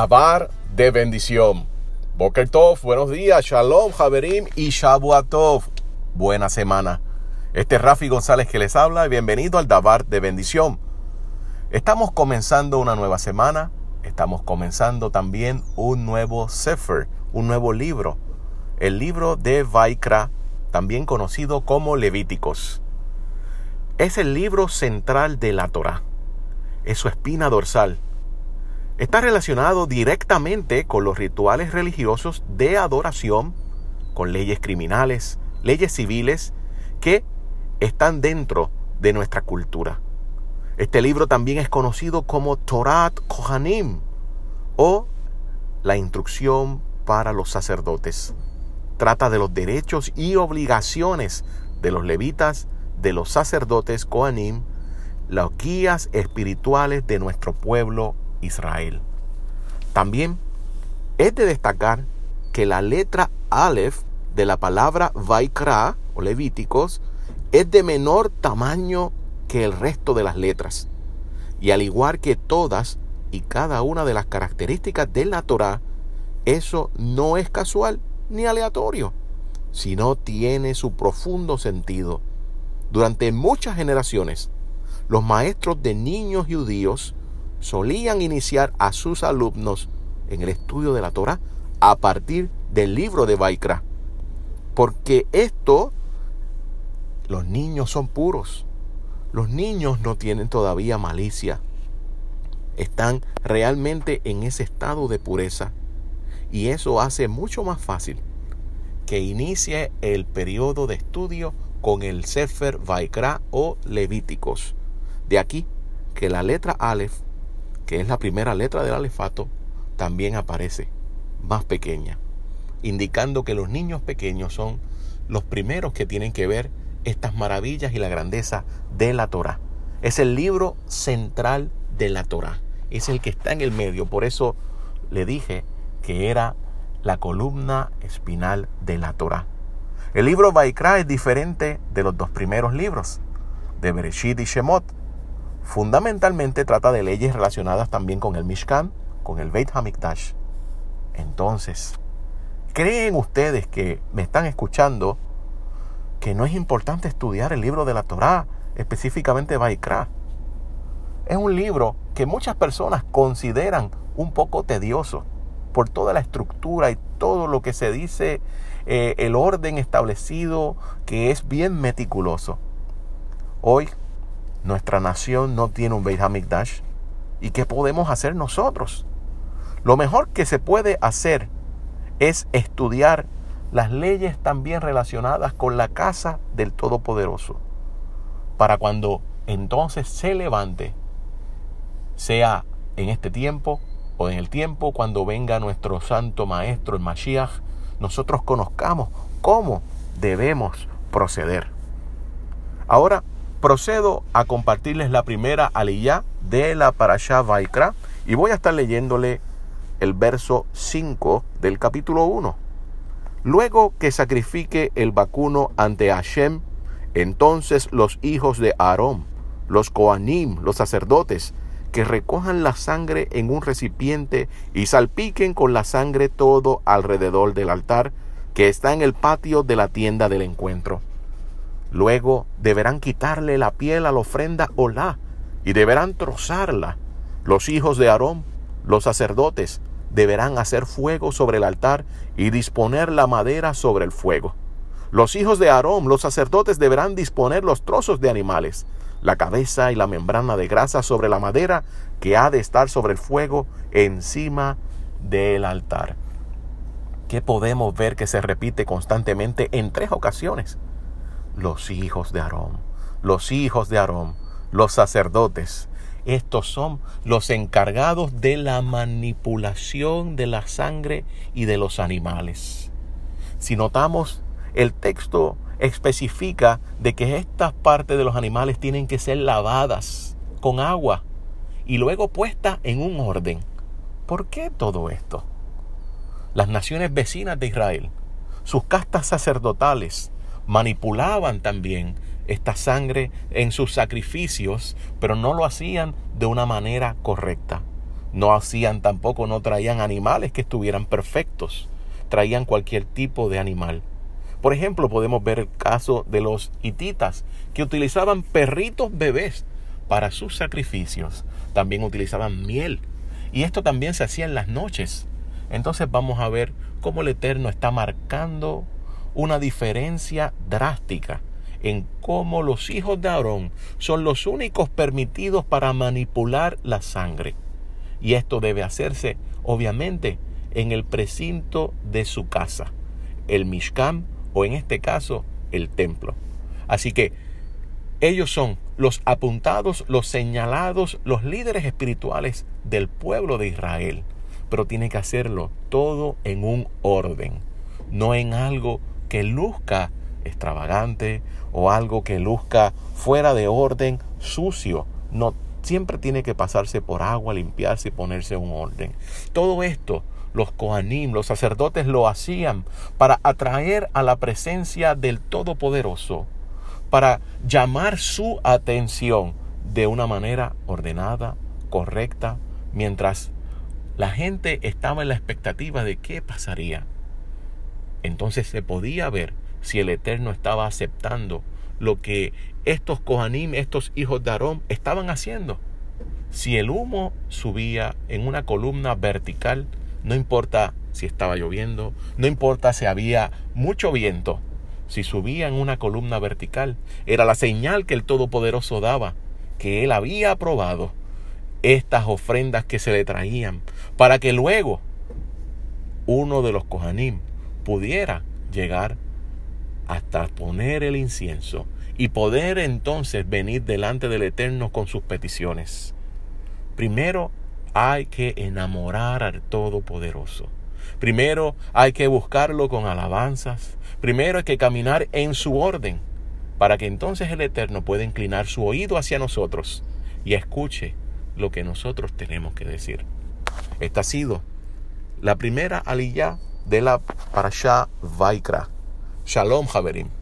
Dabar de bendición. Boker Tov, buenos días, Shalom, Javerim y Shabuatov. Buena semana. Este es Rafi González que les habla bienvenido al Dabar de bendición. Estamos comenzando una nueva semana, estamos comenzando también un nuevo Sefer, un nuevo libro, el libro de Vaikra, también conocido como Levíticos. Es el libro central de la Torah, es su espina dorsal está relacionado directamente con los rituales religiosos de adoración, con leyes criminales, leyes civiles que están dentro de nuestra cultura. Este libro también es conocido como Torat Kohanim o la instrucción para los sacerdotes. Trata de los derechos y obligaciones de los levitas, de los sacerdotes Kohanim, las guías espirituales de nuestro pueblo Israel. También es de destacar que la letra Aleph de la palabra Vaikra o Levíticos es de menor tamaño que el resto de las letras. Y al igual que todas y cada una de las características de la Torah, eso no es casual ni aleatorio, sino tiene su profundo sentido. Durante muchas generaciones, los maestros de niños judíos solían iniciar a sus alumnos en el estudio de la Torah a partir del libro de Baikra. Porque esto, los niños son puros. Los niños no tienen todavía malicia. Están realmente en ese estado de pureza. Y eso hace mucho más fácil que inicie el periodo de estudio con el Sefer Vaikra o Levíticos. De aquí que la letra Aleph que es la primera letra del alefato, también aparece más pequeña, indicando que los niños pequeños son los primeros que tienen que ver estas maravillas y la grandeza de la Torah. Es el libro central de la Torah, es el que está en el medio, por eso le dije que era la columna espinal de la Torah. El libro Vaikra es diferente de los dos primeros libros, de Bereshit y Shemot, fundamentalmente trata de leyes relacionadas también con el Mishkan, con el Beit Hamikdash. Entonces, ¿creen ustedes que me están escuchando que no es importante estudiar el libro de la Torá, específicamente Baikra? Es un libro que muchas personas consideran un poco tedioso por toda la estructura y todo lo que se dice, eh, el orden establecido, que es bien meticuloso. Hoy nuestra nación no tiene un Beit HaMikdash. ¿Y qué podemos hacer nosotros? Lo mejor que se puede hacer es estudiar las leyes también relacionadas con la casa del Todopoderoso. Para cuando entonces se levante, sea en este tiempo o en el tiempo cuando venga nuestro santo maestro, el Mashiach, nosotros conozcamos cómo debemos proceder. Ahora procedo a compartirles la primera aliyah de la Parashá Vaikra y voy a estar leyéndole el verso 5 del capítulo 1. Luego que sacrifique el vacuno ante Hashem, entonces los hijos de Aarón, los Koanim, los sacerdotes, que recojan la sangre en un recipiente y salpiquen con la sangre todo alrededor del altar que está en el patio de la tienda del encuentro. Luego deberán quitarle la piel a la ofrenda olá y deberán trozarla. Los hijos de Aarón, los sacerdotes, deberán hacer fuego sobre el altar y disponer la madera sobre el fuego. Los hijos de Aarón, los sacerdotes, deberán disponer los trozos de animales, la cabeza y la membrana de grasa sobre la madera que ha de estar sobre el fuego encima del altar. ¿Qué podemos ver que se repite constantemente en tres ocasiones? Los hijos de Aarón, los hijos de Aarón, los sacerdotes. Estos son los encargados de la manipulación de la sangre y de los animales. Si notamos, el texto especifica de que estas partes de los animales tienen que ser lavadas con agua y luego puestas en un orden. ¿Por qué todo esto? Las naciones vecinas de Israel, sus castas sacerdotales, manipulaban también esta sangre en sus sacrificios, pero no lo hacían de una manera correcta. No hacían tampoco, no traían animales que estuvieran perfectos. Traían cualquier tipo de animal. Por ejemplo, podemos ver el caso de los hititas, que utilizaban perritos bebés para sus sacrificios. También utilizaban miel. Y esto también se hacía en las noches. Entonces vamos a ver cómo el Eterno está marcando una diferencia drástica en cómo los hijos de Aarón son los únicos permitidos para manipular la sangre. Y esto debe hacerse, obviamente, en el precinto de su casa, el Mishkan o en este caso, el templo. Así que ellos son los apuntados, los señalados, los líderes espirituales del pueblo de Israel. Pero tiene que hacerlo todo en un orden, no en algo que luzca extravagante o algo que luzca fuera de orden, sucio. No, siempre tiene que pasarse por agua, limpiarse y ponerse en un orden. Todo esto los Kohanim, los sacerdotes lo hacían para atraer a la presencia del Todopoderoso, para llamar su atención de una manera ordenada, correcta, mientras la gente estaba en la expectativa de qué pasaría. Entonces se podía ver si el Eterno estaba aceptando lo que estos Kohanim, estos hijos de Aarón, estaban haciendo. Si el humo subía en una columna vertical, no importa si estaba lloviendo, no importa si había mucho viento, si subía en una columna vertical, era la señal que el Todopoderoso daba, que él había aprobado estas ofrendas que se le traían, para que luego uno de los Kohanim pudiera llegar hasta poner el incienso y poder entonces venir delante del Eterno con sus peticiones. Primero hay que enamorar al Todopoderoso. Primero hay que buscarlo con alabanzas. Primero hay que caminar en su orden para que entonces el Eterno pueda inclinar su oído hacia nosotros y escuche lo que nosotros tenemos que decir. Esta ha sido la primera aliyah de la Parashá Vaikra. Shalom, Javerim.